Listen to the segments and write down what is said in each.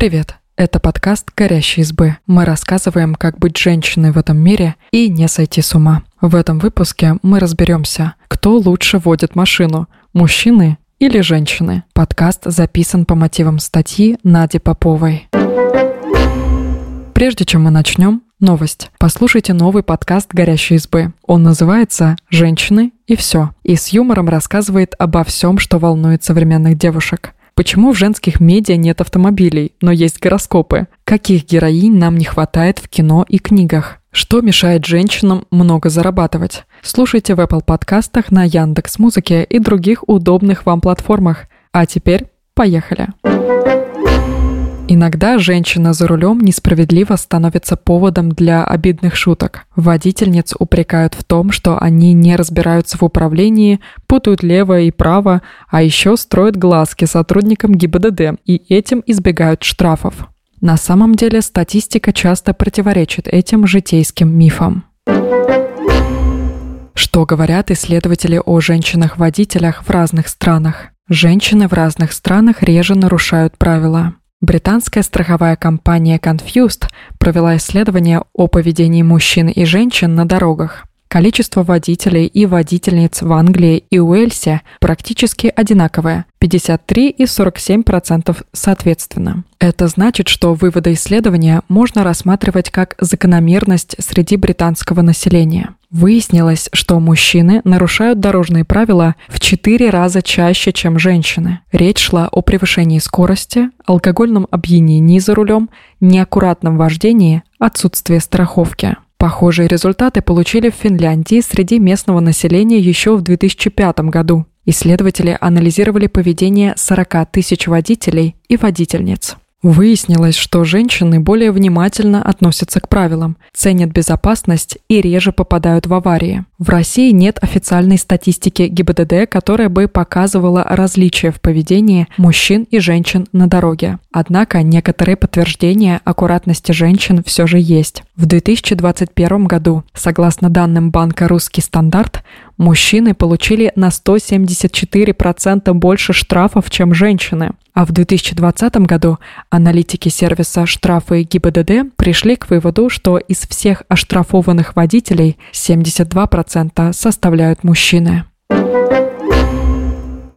Привет! Это подкаст «Горящие избы». Мы рассказываем, как быть женщиной в этом мире и не сойти с ума. В этом выпуске мы разберемся, кто лучше водит машину – мужчины или женщины. Подкаст записан по мотивам статьи Нади Поповой. Прежде чем мы начнем, новость. Послушайте новый подкаст «Горящие избы». Он называется «Женщины и все» и с юмором рассказывает обо всем, что волнует современных девушек – Почему в женских медиа нет автомобилей, но есть гороскопы? Каких героинь нам не хватает в кино и книгах? Что мешает женщинам много зарабатывать? Слушайте в Apple подкастах на Яндекс Музыке и других удобных вам платформах. А теперь поехали! Иногда женщина за рулем несправедливо становится поводом для обидных шуток. Водительниц упрекают в том, что они не разбираются в управлении, путают лево и право, а еще строят глазки сотрудникам ГИБДД и этим избегают штрафов. На самом деле статистика часто противоречит этим житейским мифам. Что говорят исследователи о женщинах-водителях в разных странах? Женщины в разных странах реже нарушают правила. Британская страховая компания Confused провела исследование о поведении мужчин и женщин на дорогах. Количество водителей и водительниц в Англии и Уэльсе практически одинаковое – 53 и 47% соответственно. Это значит, что выводы исследования можно рассматривать как закономерность среди британского населения. Выяснилось, что мужчины нарушают дорожные правила в 4 раза чаще, чем женщины. Речь шла о превышении скорости, алкогольном опьянении за рулем, неаккуратном вождении, отсутствии страховки. Похожие результаты получили в Финляндии среди местного населения еще в 2005 году. Исследователи анализировали поведение 40 тысяч водителей и водительниц. Выяснилось, что женщины более внимательно относятся к правилам, ценят безопасность и реже попадают в аварии. В России нет официальной статистики ГИБДД, которая бы показывала различия в поведении мужчин и женщин на дороге. Однако некоторые подтверждения аккуратности женщин все же есть. В 2021 году, согласно данным банка «Русский стандарт», мужчины получили на 174% больше штрафов, чем женщины. А в 2020 году аналитики сервиса «Штрафы ГИБДД» пришли к выводу, что из всех оштрафованных водителей 72% составляют мужчины.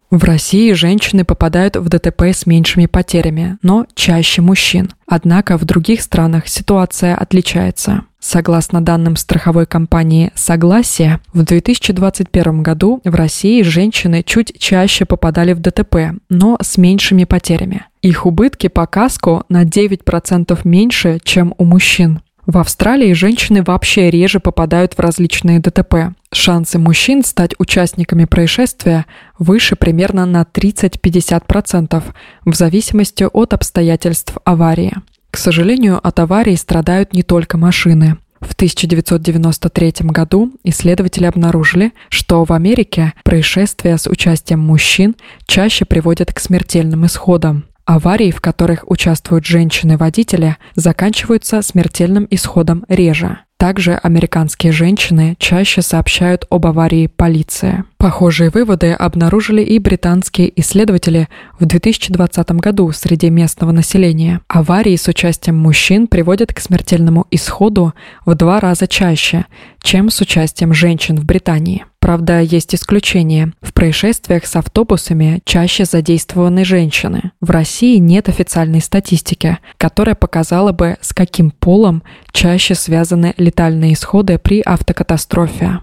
В России женщины попадают в ДТП с меньшими потерями, но чаще мужчин. Однако в других странах ситуация отличается. Согласно данным страховой компании «Согласие», в 2021 году в России женщины чуть чаще попадали в ДТП, но с меньшими потерями. Их убытки по каску на 9% меньше, чем у мужчин. В Австралии женщины вообще реже попадают в различные ДТП. Шансы мужчин стать участниками происшествия выше примерно на 30-50% в зависимости от обстоятельств аварии. К сожалению, от аварий страдают не только машины. В 1993 году исследователи обнаружили, что в Америке происшествия с участием мужчин чаще приводят к смертельным исходам. Аварии, в которых участвуют женщины-водители, заканчиваются смертельным исходом реже. Также американские женщины чаще сообщают об аварии полиции. Похожие выводы обнаружили и британские исследователи в 2020 году среди местного населения. Аварии с участием мужчин приводят к смертельному исходу в два раза чаще, чем с участием женщин в Британии. Правда, есть исключения. В происшествиях с автобусами чаще задействованы женщины. В России нет официальной статистики, которая показала бы, с каким полом чаще связаны летальные исходы при автокатастрофе.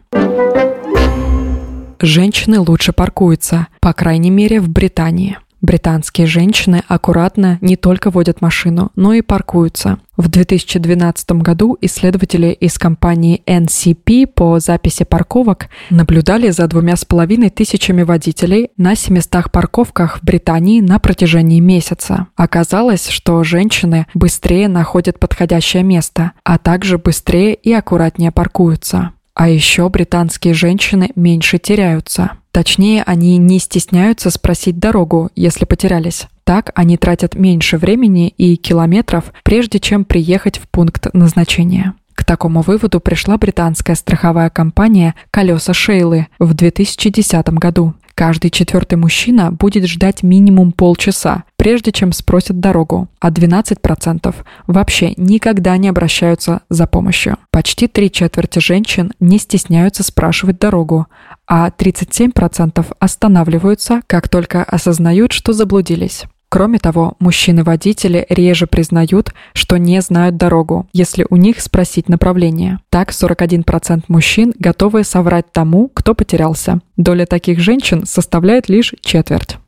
Женщины лучше паркуются, по крайней мере в Британии. Британские женщины аккуратно не только водят машину, но и паркуются. В 2012 году исследователи из компании NCP по записи парковок наблюдали за двумя с половиной тысячами водителей на 700 парковках в Британии на протяжении месяца. Оказалось, что женщины быстрее находят подходящее место, а также быстрее и аккуратнее паркуются. А еще британские женщины меньше теряются. Точнее, они не стесняются спросить дорогу, если потерялись. Так они тратят меньше времени и километров, прежде чем приехать в пункт назначения. К такому выводу пришла британская страховая компания «Колеса Шейлы» в 2010 году. Каждый четвертый мужчина будет ждать минимум полчаса, прежде чем спросят дорогу, а 12% вообще никогда не обращаются за помощью. Почти три четверти женщин не стесняются спрашивать дорогу, а 37% останавливаются, как только осознают, что заблудились. Кроме того, мужчины-водители реже признают, что не знают дорогу, если у них спросить направление. Так, 41% мужчин готовы соврать тому, кто потерялся. Доля таких женщин составляет лишь четверть.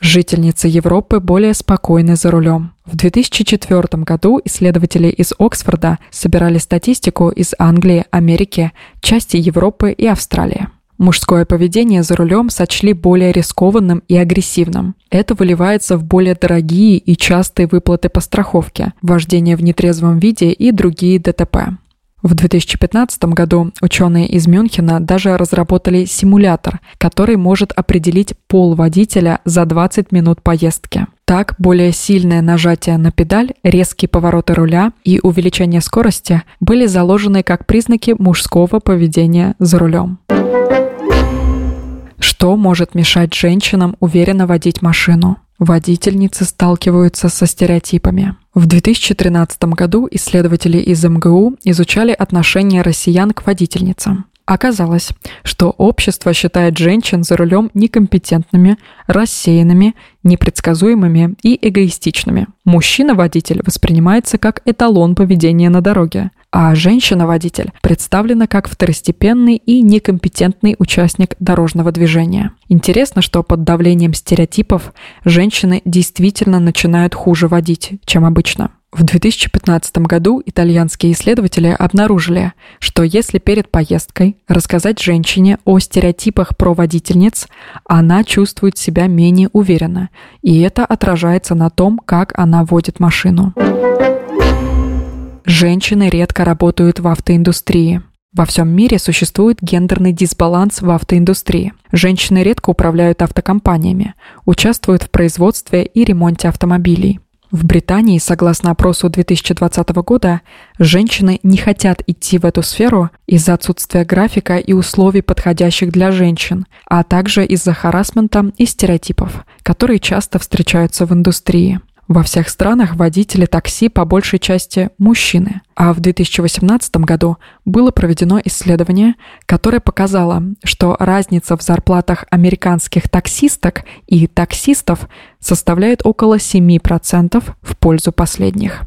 Жительницы Европы более спокойны за рулем. В 2004 году исследователи из Оксфорда собирали статистику из Англии, Америки, части Европы и Австралии. Мужское поведение за рулем сочли более рискованным и агрессивным. Это выливается в более дорогие и частые выплаты по страховке, вождение в нетрезвом виде и другие ДТП. В 2015 году ученые из Мюнхена даже разработали симулятор, который может определить пол водителя за 20 минут поездки. Так, более сильное нажатие на педаль, резкие повороты руля и увеличение скорости были заложены как признаки мужского поведения за рулем. Что может мешать женщинам уверенно водить машину? Водительницы сталкиваются со стереотипами. В 2013 году исследователи из МГУ изучали отношение россиян к водительницам. Оказалось, что общество считает женщин за рулем некомпетентными, рассеянными, непредсказуемыми и эгоистичными. Мужчина-водитель воспринимается как эталон поведения на дороге, а женщина-водитель представлена как второстепенный и некомпетентный участник дорожного движения. Интересно, что под давлением стереотипов женщины действительно начинают хуже водить, чем обычно. В 2015 году итальянские исследователи обнаружили, что если перед поездкой рассказать женщине о стереотипах про водительниц, она чувствует себя менее уверенно, и это отражается на том, как она водит машину. Женщины редко работают в автоиндустрии. Во всем мире существует гендерный дисбаланс в автоиндустрии. Женщины редко управляют автокомпаниями, участвуют в производстве и ремонте автомобилей. В Британии, согласно опросу 2020 года, женщины не хотят идти в эту сферу из-за отсутствия графика и условий, подходящих для женщин, а также из-за харасмента и стереотипов, которые часто встречаются в индустрии. Во всех странах водители такси по большей части мужчины. А в 2018 году было проведено исследование, которое показало, что разница в зарплатах американских таксисток и таксистов составляет около 7% в пользу последних.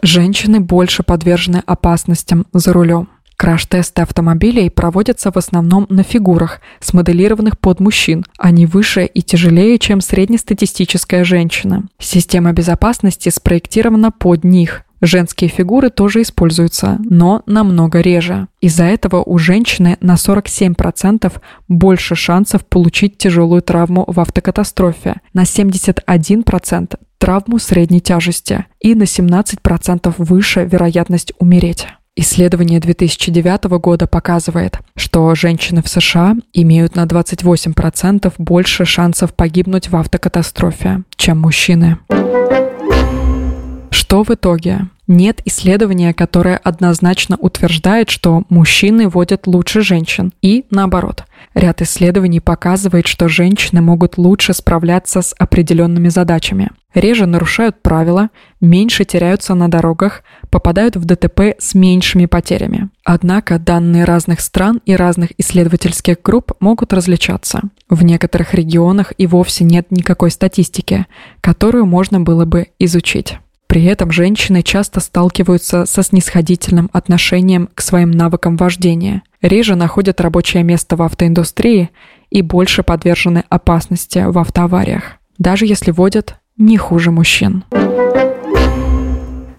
Женщины больше подвержены опасностям за рулем. Краш-тесты автомобилей проводятся в основном на фигурах, смоделированных под мужчин. Они выше и тяжелее, чем среднестатистическая женщина. Система безопасности спроектирована под них. Женские фигуры тоже используются, но намного реже. Из-за этого у женщины на 47% больше шансов получить тяжелую травму в автокатастрофе, на 71% травму средней тяжести и на 17% выше вероятность умереть. Исследование 2009 года показывает, что женщины в США имеют на 28% больше шансов погибнуть в автокатастрофе, чем мужчины. Что в итоге? Нет исследования, которое однозначно утверждает, что мужчины водят лучше женщин. И наоборот. Ряд исследований показывает, что женщины могут лучше справляться с определенными задачами. Реже нарушают правила, меньше теряются на дорогах, попадают в ДТП с меньшими потерями. Однако данные разных стран и разных исследовательских групп могут различаться. В некоторых регионах и вовсе нет никакой статистики, которую можно было бы изучить. При этом женщины часто сталкиваются со снисходительным отношением к своим навыкам вождения, реже находят рабочее место в автоиндустрии и больше подвержены опасности в автоавариях, даже если водят не хуже мужчин.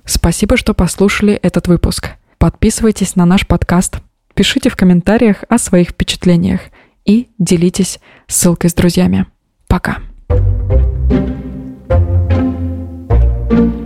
Спасибо, что послушали этот выпуск. Подписывайтесь на наш подкаст, пишите в комментариях о своих впечатлениях и делитесь ссылкой с друзьями. Пока. thank you